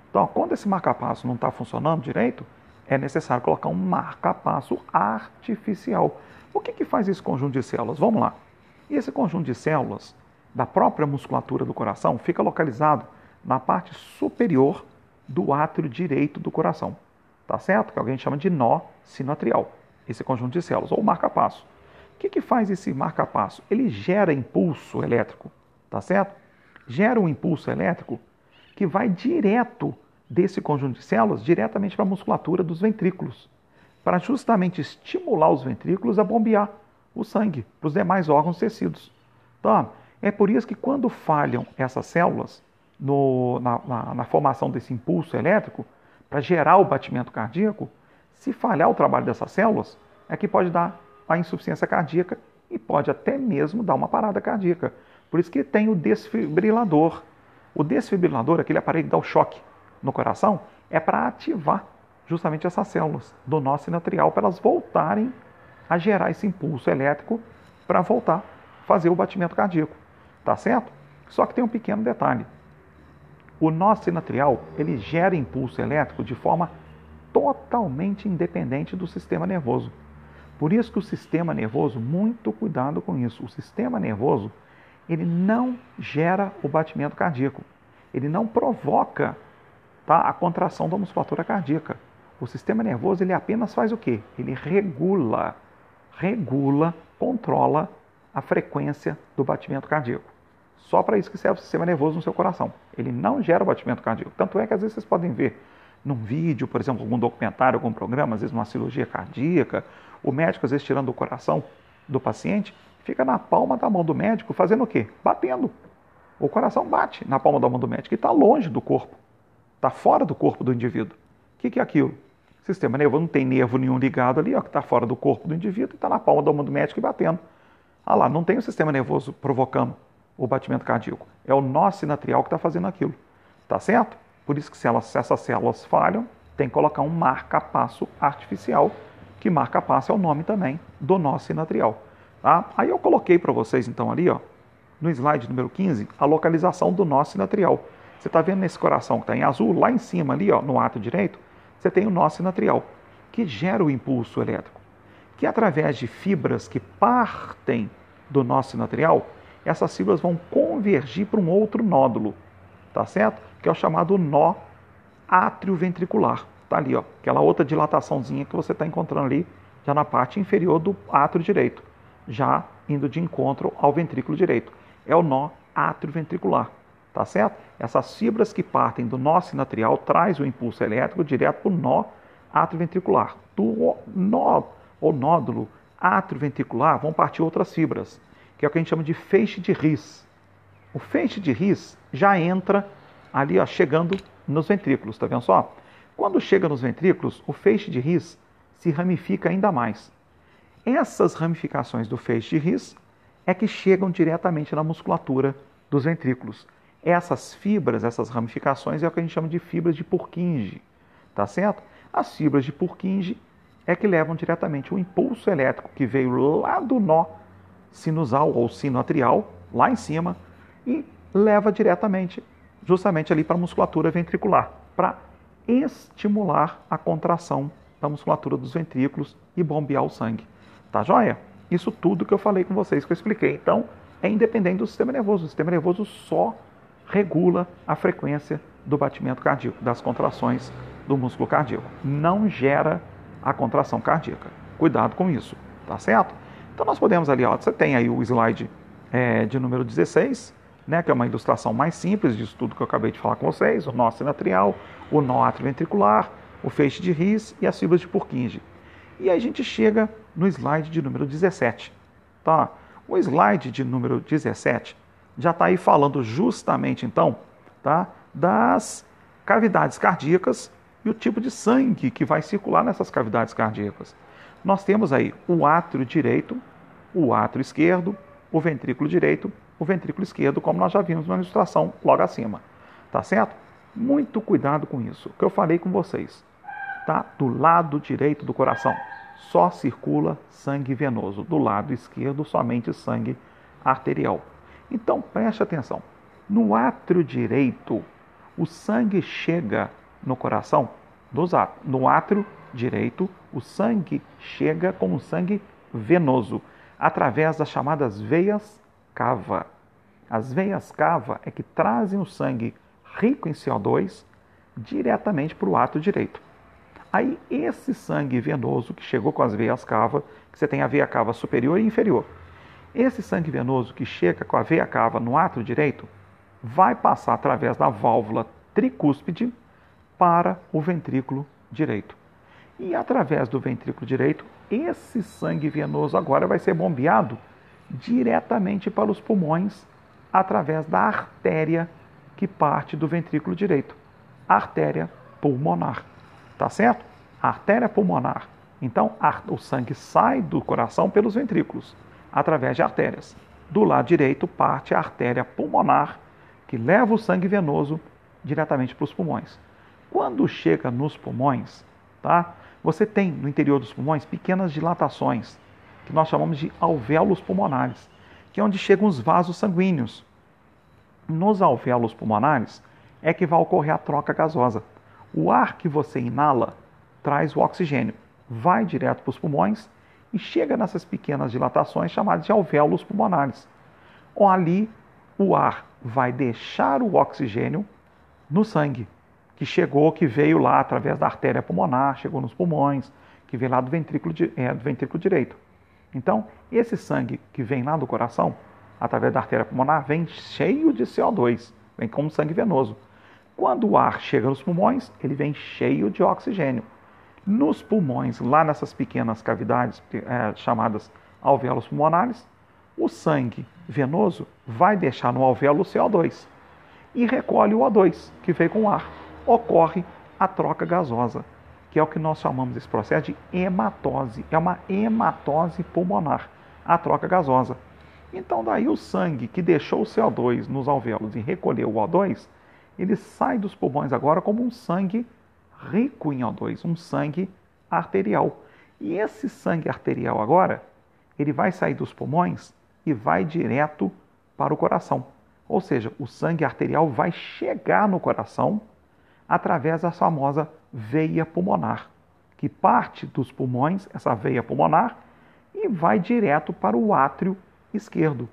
[SPEAKER 1] Então, quando esse marca-passo não está funcionando direito, é necessário colocar um marca-passo artificial. O que, que faz esse conjunto de células? Vamos lá. E esse conjunto de células da própria musculatura do coração fica localizado na parte superior do átrio direito do coração. Tá certo? Que alguém chama de nó sinoatrial. Esse conjunto de células, ou marca-passo. O que, que faz esse marca-passo? Ele gera impulso elétrico, tá certo? Gera um impulso elétrico que vai direto desse conjunto de células diretamente para a musculatura dos ventrículos, para justamente estimular os ventrículos a bombear o sangue para os demais órgãos e tecidos. Então, é por isso que quando falham essas células no, na, na, na formação desse impulso elétrico, para gerar o batimento cardíaco, se falhar o trabalho dessas células, é que pode dar a insuficiência cardíaca e pode até mesmo dar uma parada cardíaca. Por isso que tem o desfibrilador. O desfibrilador, aquele aparelho que dá o choque no coração, é para ativar justamente essas células do nó sinatrial para elas voltarem a gerar esse impulso elétrico para voltar a fazer o batimento cardíaco. Tá certo? Só que tem um pequeno detalhe. O nó sinatrial, ele gera impulso elétrico de forma totalmente independente do sistema nervoso. Por isso que o sistema nervoso, muito cuidado com isso. O sistema nervoso, ele não gera o batimento cardíaco. Ele não provoca tá, a contração da musculatura cardíaca. O sistema nervoso, ele apenas faz o quê? Ele regula regula, controla a frequência do batimento cardíaco. Só para isso que serve o sistema nervoso no seu coração. Ele não gera o batimento cardíaco. Tanto é que às vezes vocês podem ver num vídeo, por exemplo, algum documentário, algum programa, às vezes uma cirurgia cardíaca, o médico às vezes tirando o coração do paciente, fica na palma da mão do médico fazendo o quê? Batendo. O coração bate na palma da mão do médico e está longe do corpo, está fora do corpo do indivíduo. O que, que é aquilo? sistema nervoso não tem nervo nenhum ligado ali, ó, que está fora do corpo do indivíduo e está na palma da mão do médico e batendo. Ah lá, não tem o sistema nervoso provocando o batimento cardíaco. É o nó sinatrial que está fazendo aquilo. Tá certo? Por isso que se, elas, se essas células falham, tem que colocar um marca-passo artificial, que marca-passo é o nome também do nó sinatrial. Tá? Aí eu coloquei para vocês então ali, ó, no slide número 15, a localização do nó sinatrial. Você está vendo nesse coração que está em azul, lá em cima ali, ó, no ato direito, você tem o nó sinatrial, que gera o impulso elétrico, que através de fibras que partem do nó sinatrial, essas fibras vão convergir para um outro nódulo, tá certo? Que é o chamado nó atrioventricular. Tá ali, ó, aquela outra dilataçãozinha que você está encontrando ali, já na parte inferior do átrio direito, já indo de encontro ao ventrículo direito. É o nó atrioventricular tá certo? Essas fibras que partem do nó sinatrial traz o impulso elétrico direto para o nó atrioventricular. Do nó ou nódulo atrioventricular vão partir outras fibras, que é o que a gente chama de feixe de Ris. O feixe de Ris já entra ali, ó, chegando nos ventrículos, tá vendo só? Quando chega nos ventrículos, o feixe de Ris se ramifica ainda mais. Essas ramificações do feixe de Ris é que chegam diretamente na musculatura dos ventrículos. Essas fibras, essas ramificações, é o que a gente chama de fibras de Purkinje, tá certo? As fibras de Purkinje é que levam diretamente o impulso elétrico que veio lá do nó sinusal ou sinoatrial, lá em cima, e leva diretamente, justamente ali para a musculatura ventricular, para estimular a contração da musculatura dos ventrículos e bombear o sangue. Tá joia? Isso tudo que eu falei com vocês, que eu expliquei. Então, é independente do sistema nervoso. O sistema nervoso só regula a frequência do batimento cardíaco, das contrações do músculo cardíaco. Não gera a contração cardíaca. Cuidado com isso, tá certo? Então nós podemos ali, ó, você tem aí o slide é, de número 16, né, que é uma ilustração mais simples disso tudo que eu acabei de falar com vocês, o nó sinatrial, o nó atrioventricular, o feixe de Ries e as fibras de Purkinje. E aí a gente chega no slide de número 17. Tá? O slide de número 17 já está aí falando justamente então tá, das cavidades cardíacas e o tipo de sangue que vai circular nessas cavidades cardíacas. Nós temos aí o átrio direito, o átrio esquerdo, o ventrículo direito, o ventrículo esquerdo, como nós já vimos na ilustração logo acima. Tá certo? Muito cuidado com isso, que eu falei com vocês. Tá? Do lado direito do coração só circula sangue venoso, do lado esquerdo somente sangue arterial. Então preste atenção. No átrio direito, o sangue chega no coração, no átrio direito, o sangue chega como sangue venoso, através das chamadas veias cava. As veias cava é que trazem o sangue rico em CO2 diretamente para o átrio direito. Aí esse sangue venoso que chegou com as veias cava, que você tem a veia cava superior e inferior, esse sangue venoso que chega com a veia cava no átrio direito, vai passar através da válvula tricúspide para o ventrículo direito. E através do ventrículo direito, esse sangue venoso agora vai ser bombeado diretamente para os pulmões através da artéria que parte do ventrículo direito, artéria pulmonar. Tá certo? Artéria pulmonar. Então, o sangue sai do coração pelos ventrículos, através de artérias. Do lado direito parte a artéria pulmonar, que leva o sangue venoso diretamente para os pulmões. Quando chega nos pulmões, tá? Você tem no interior dos pulmões pequenas dilatações, que nós chamamos de alvéolos pulmonares, que é onde chegam os vasos sanguíneos. Nos alvéolos pulmonares é que vai ocorrer a troca gasosa. O ar que você inala traz o oxigênio, vai direto para os pulmões e chega nessas pequenas dilatações chamadas de alvéolos pulmonares. Ali o ar vai deixar o oxigênio no sangue, que chegou, que veio lá através da artéria pulmonar, chegou nos pulmões, que veio lá do ventrículo, é, do ventrículo direito. Então, esse sangue que vem lá do coração, através da artéria pulmonar, vem cheio de CO2, vem como sangue venoso. Quando o ar chega nos pulmões, ele vem cheio de oxigênio. Nos pulmões, lá nessas pequenas cavidades é, chamadas alvéolos pulmonares, o sangue venoso vai deixar no alvéolo o CO2 e recolhe o O2 que veio com o ar. Ocorre a troca gasosa, que é o que nós chamamos desse processo de hematose. É uma hematose pulmonar, a troca gasosa. Então, daí o sangue que deixou o CO2 nos alvéolos e recolheu o O2, ele sai dos pulmões agora como um sangue rico em O2, um sangue arterial. E esse sangue arterial agora, ele vai sair dos pulmões e vai direto para o coração. Ou seja, o sangue arterial vai chegar no coração através da famosa veia pulmonar, que parte dos pulmões, essa veia pulmonar, e vai direto para o átrio esquerdo.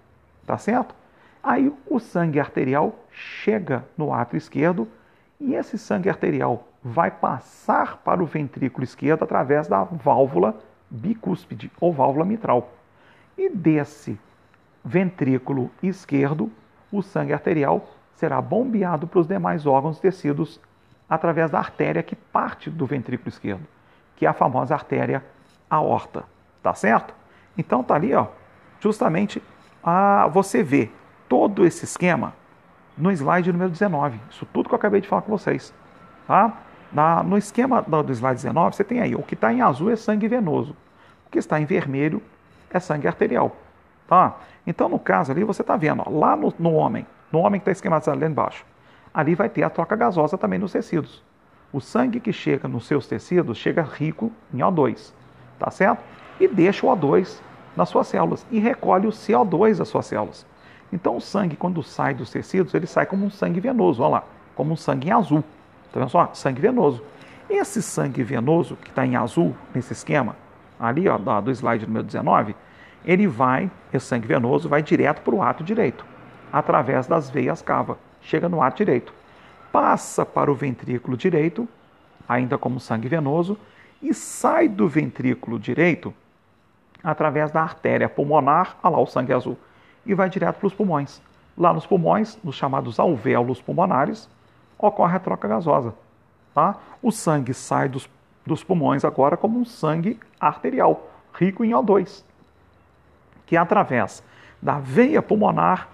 [SPEAKER 1] Tá certo? Aí o sangue arterial chega no átrio esquerdo e esse sangue arterial vai passar para o ventrículo esquerdo através da válvula bicúspide ou válvula mitral. E desse ventrículo esquerdo, o sangue arterial será bombeado para os demais órgãos e tecidos através da artéria que parte do ventrículo esquerdo, que é a famosa artéria aorta. Tá certo? Então tá ali, ó, justamente a você vê todo esse esquema no slide número 19. Isso tudo que eu acabei de falar com vocês. Tá? Na, no esquema do slide 19, você tem aí o que está em azul é sangue venoso, o que está em vermelho é sangue arterial. Tá? Então, no caso ali, você está vendo, ó, lá no, no, homem, no homem que está esquematizado ali embaixo, ali vai ter a troca gasosa também nos tecidos. O sangue que chega nos seus tecidos chega rico em O2, tá certo? E deixa o O2 nas suas células e recolhe o CO2 das suas células. Então, o sangue, quando sai dos tecidos, ele sai como um sangue venoso, olha lá, como um sangue em azul. Tá vendo só? Sangue venoso. Esse sangue venoso, que está em azul nesse esquema, ali ó, do slide número 19, ele vai, esse sangue venoso vai direto para o ato direito, através das veias cava, chega no ato direito, passa para o ventrículo direito, ainda como sangue venoso, e sai do ventrículo direito através da artéria pulmonar, olha lá o sangue azul, e vai direto para os pulmões. Lá nos pulmões, nos chamados alvéolos pulmonares, ocorre a troca gasosa. Tá? O sangue sai dos, dos pulmões agora como um sangue arterial, rico em O2, que através da veia pulmonar,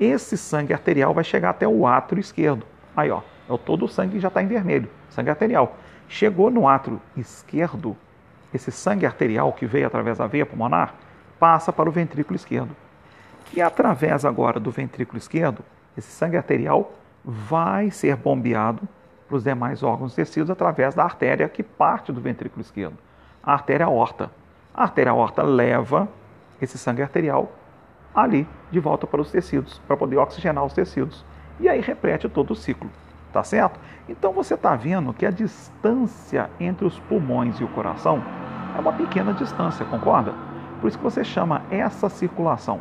[SPEAKER 1] esse sangue arterial vai chegar até o átrio esquerdo. Aí, ó, é todo o sangue já está em vermelho, sangue arterial. Chegou no átrio esquerdo, esse sangue arterial que veio através da veia pulmonar passa para o ventrículo esquerdo. Que através agora do ventrículo esquerdo, esse sangue arterial vai ser bombeado para os demais órgãos tecidos através da artéria que parte do ventrículo esquerdo, a artéria aorta. A artéria aorta leva esse sangue arterial ali de volta para os tecidos, para poder oxigenar os tecidos. E aí repete todo o ciclo, tá certo? Então você está vendo que a distância entre os pulmões e o coração é uma pequena distância, concorda? Por isso que você chama essa circulação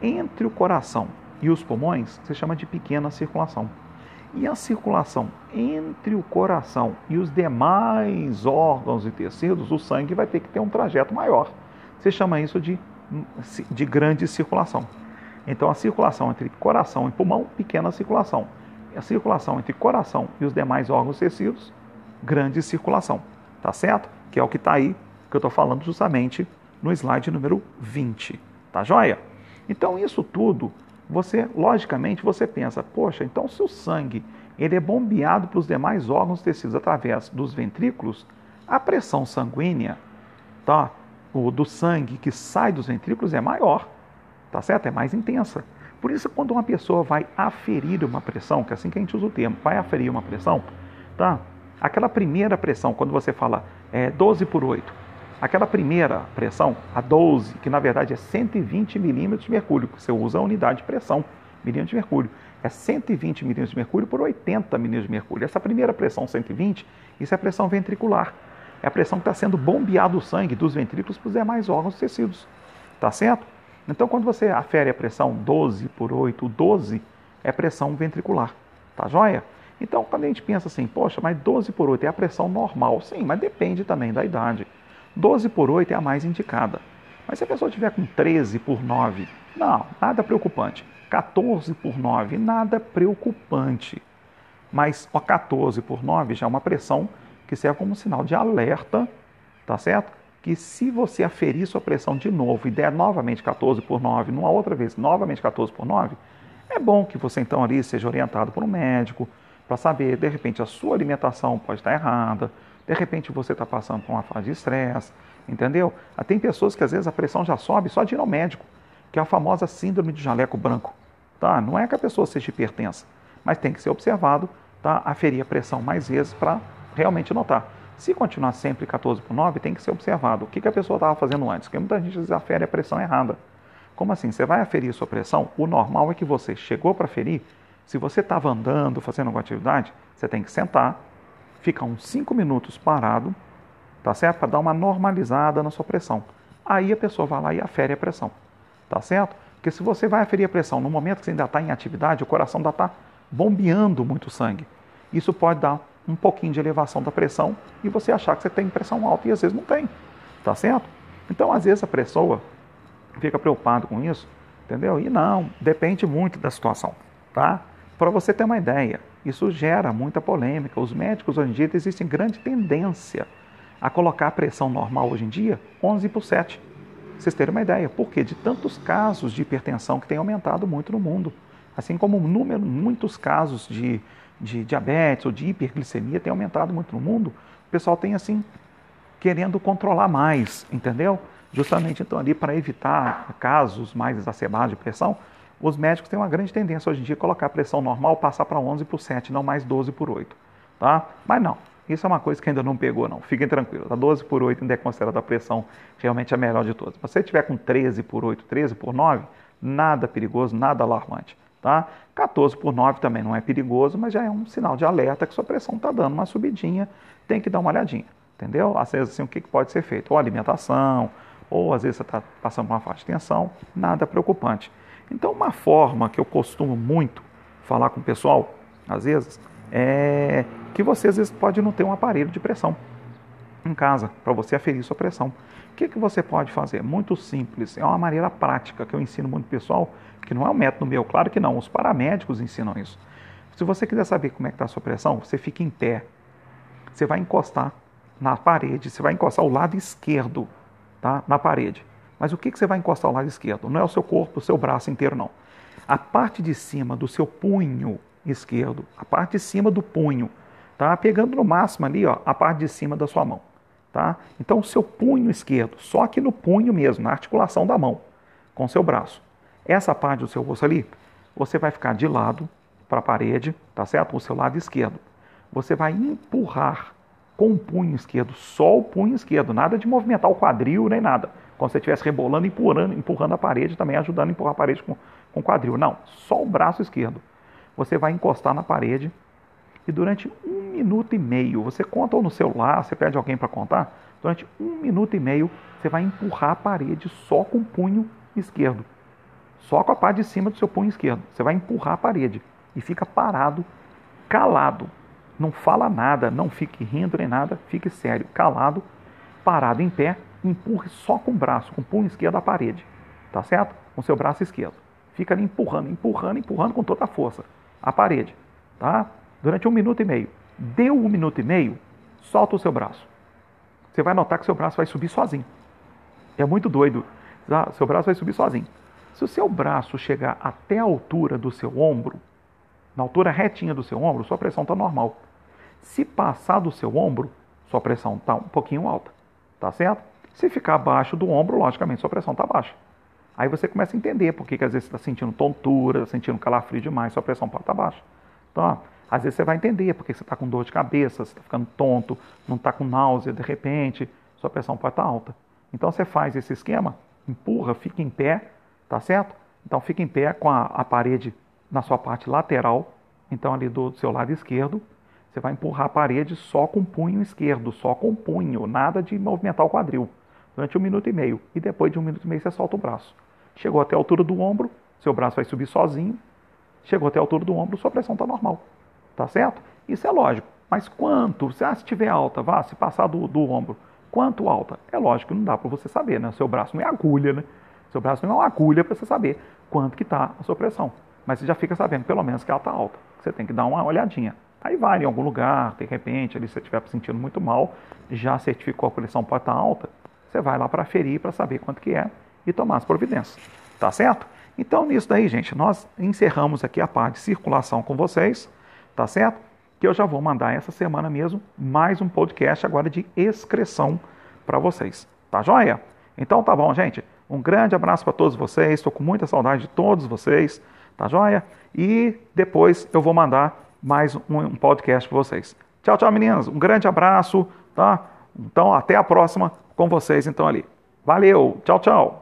[SPEAKER 1] entre o coração e os pulmões, você chama de pequena circulação. E a circulação entre o coração e os demais órgãos e tecidos, o sangue vai ter que ter um trajeto maior. Você chama isso de, de grande circulação. Então, a circulação entre coração e pulmão, pequena circulação. A circulação entre coração e os demais órgãos tecidos, grande circulação. Tá certo? Que é o que está aí, que eu estou falando justamente no slide número 20. Tá joia? Então, isso tudo você, logicamente, você pensa, poxa, então se o sangue ele é bombeado para os demais órgãos tecidos através dos ventrículos, a pressão sanguínea tá, o do sangue que sai dos ventrículos é maior, tá certo? É mais intensa. Por isso, quando uma pessoa vai aferir uma pressão, que é assim que a gente usa o termo, vai aferir uma pressão, tá? Aquela primeira pressão, quando você fala é, 12 por 8, Aquela primeira pressão, a 12, que na verdade é 120 milímetros de mercúrio, que você usa a unidade de pressão, milímetros de mercúrio. É 120 milímetros de mercúrio por 80 milímetros de mercúrio. Essa primeira pressão, 120, isso é pressão ventricular. É a pressão que está sendo bombeado o sangue dos ventrículos para os demais órgãos e tecidos. Tá certo? Então, quando você afere a pressão 12 por 8, 12 é pressão ventricular. Tá joia? Então, quando a gente pensa assim, poxa, mas 12 por 8 é a pressão normal. Sim, mas depende também da idade. 12 por 8 é a mais indicada. Mas se a pessoa tiver com 13 por 9, não, nada preocupante. 14 por 9, nada preocupante. Mas a 14 por 9 já é uma pressão que serve como sinal de alerta, tá certo? Que se você aferir sua pressão de novo e der novamente 14 por 9, numa outra vez, novamente 14 por 9, é bom que você então ali seja orientado por um médico para saber, de repente, a sua alimentação pode estar errada, de repente você está passando por uma fase de estresse, entendeu? Ah, tem pessoas que às vezes a pressão já sobe só de ir ao médico, que é a famosa síndrome de jaleco branco. Tá? Não é que a pessoa seja hipertensa, mas tem que ser observado, tá? aferir a pressão mais vezes para realmente notar. Se continuar sempre 14 por 9, tem que ser observado. O que, que a pessoa estava fazendo antes? Porque muita gente afere a pressão errada. Como assim? Você vai aferir sua pressão? O normal é que você chegou para aferir, se você estava andando, fazendo alguma atividade, você tem que sentar, fica uns 5 minutos parado, tá certo? Para dar uma normalizada na sua pressão. Aí a pessoa vai lá e afere a pressão, tá certo? Porque se você vai aferir a pressão no momento que você ainda está em atividade, o coração ainda está bombeando muito sangue. Isso pode dar um pouquinho de elevação da pressão e você achar que você tem pressão alta e às vezes não tem, tá certo? Então, às vezes a pessoa fica preocupada com isso, entendeu? E não, depende muito da situação, tá? Para você ter uma ideia, isso gera muita polêmica. Os médicos hoje em dia existem grande tendência a colocar a pressão normal hoje em dia 11 por 7. Vocês terem uma ideia, por quê? De tantos casos de hipertensão que tem aumentado muito no mundo. Assim como número, muitos casos de, de diabetes ou de hiperglicemia tem aumentado muito no mundo, o pessoal tem assim, querendo controlar mais, entendeu? Justamente então ali para evitar casos mais exacerbados de pressão, os médicos têm uma grande tendência hoje em dia colocar a pressão normal, passar para 11 por 7, não mais 12 por 8. Tá? Mas não, isso é uma coisa que ainda não pegou, não. Fiquem tranquilos. A 12 por 8 ainda é considerada a pressão realmente a melhor de todas. Se você tiver com 13 por 8, 13 por 9, nada perigoso, nada alarmante. Tá? 14 por 9 também não é perigoso, mas já é um sinal de alerta que sua pressão está dando uma subidinha, tem que dar uma olhadinha. Entendeu? Às vezes, assim, o que pode ser feito? Ou alimentação, ou às vezes você está passando por uma faixa de tensão, nada preocupante. Então, uma forma que eu costumo muito falar com o pessoal, às vezes, é que você às vezes pode não ter um aparelho de pressão em casa para você aferir sua pressão. O que, que você pode fazer? Muito simples, é uma maneira prática que eu ensino muito pessoal, que não é um método meu, claro que não, os paramédicos ensinam isso. Se você quiser saber como é que está a sua pressão, você fica em pé, você vai encostar na parede, você vai encostar o lado esquerdo tá? na parede. Mas o que, que você vai encostar ao lado esquerdo? Não é o seu corpo, o seu braço inteiro, não. A parte de cima do seu punho esquerdo, a parte de cima do punho, tá? Pegando no máximo ali, ó, a parte de cima da sua mão, tá? Então o seu punho esquerdo, só aqui no punho mesmo, na articulação da mão, com o seu braço. Essa parte do seu rosto ali, você vai ficar de lado para a parede, tá certo? O seu lado esquerdo. Você vai empurrar com o punho esquerdo, só o punho esquerdo, nada de movimentar o quadril nem nada. Como se você estivesse rebolando, empurrando, empurrando a parede, também ajudando a empurrar a parede com, com o quadril. Não, só o braço esquerdo. Você vai encostar na parede e durante um minuto e meio, você conta ou no celular, você pede alguém para contar, durante um minuto e meio você vai empurrar a parede só com o punho esquerdo. Só com a parte de cima do seu punho esquerdo. Você vai empurrar a parede e fica parado, calado. Não fala nada, não fique rindo nem nada, fique sério, calado, parado em pé, empurre só com o braço, com o punho esquerdo a parede. Tá certo? Com o seu braço esquerdo. Fica ali empurrando, empurrando, empurrando com toda a força a parede. Tá? Durante um minuto e meio. Deu um minuto e meio, solta o seu braço. Você vai notar que seu braço vai subir sozinho. É muito doido. Tá? Seu braço vai subir sozinho. Se o seu braço chegar até a altura do seu ombro, na altura retinha do seu ombro, sua pressão está normal. Se passar do seu ombro, sua pressão está um pouquinho alta. Tá certo? Se ficar abaixo do ombro, logicamente sua pressão está baixa. Aí você começa a entender por que, às vezes você está sentindo tontura, sentindo calafrio demais, sua pressão pode estar tá baixa. Então, ó, às vezes você vai entender porque você está com dor de cabeça, você está ficando tonto, não está com náusea de repente, sua pressão pode estar tá alta. Então você faz esse esquema, empurra, fica em pé, tá certo? Então fica em pé com a, a parede na sua parte lateral, então ali do seu lado esquerdo, você vai empurrar a parede só com o punho esquerdo, só com o punho, nada de movimentar o quadril, durante um minuto e meio. E depois de um minuto e meio você solta o braço. Chegou até a altura do ombro, seu braço vai subir sozinho. Chegou até a altura do ombro, sua pressão está normal. Tá certo? Isso é lógico. Mas quanto? Se, ah, se tiver alta, vá, se passar do, do ombro, quanto alta? É lógico não dá para você saber, né? Seu braço não é agulha, né? Seu braço não é uma agulha para você saber quanto que está a sua pressão. Mas você já fica sabendo, pelo menos, que ela está alta. Você tem que dar uma olhadinha. Aí vai em algum lugar, de repente, ali se você estiver sentindo muito mal, já certificou a pressão pode estar tá alta, você vai lá para ferir para saber quanto que é e tomar as providências. Tá certo? Então, nisso daí, gente, nós encerramos aqui a parte de circulação com vocês, tá certo? Que eu já vou mandar essa semana mesmo mais um podcast agora de excreção para vocês. Tá joia? Então tá bom, gente. Um grande abraço para todos vocês. Estou com muita saudade de todos vocês. Tá joia? E depois eu vou mandar mais um podcast para vocês. Tchau, tchau, meninas. Um grande abraço, tá? Então, até a próxima com vocês, então, ali. Valeu. Tchau, tchau.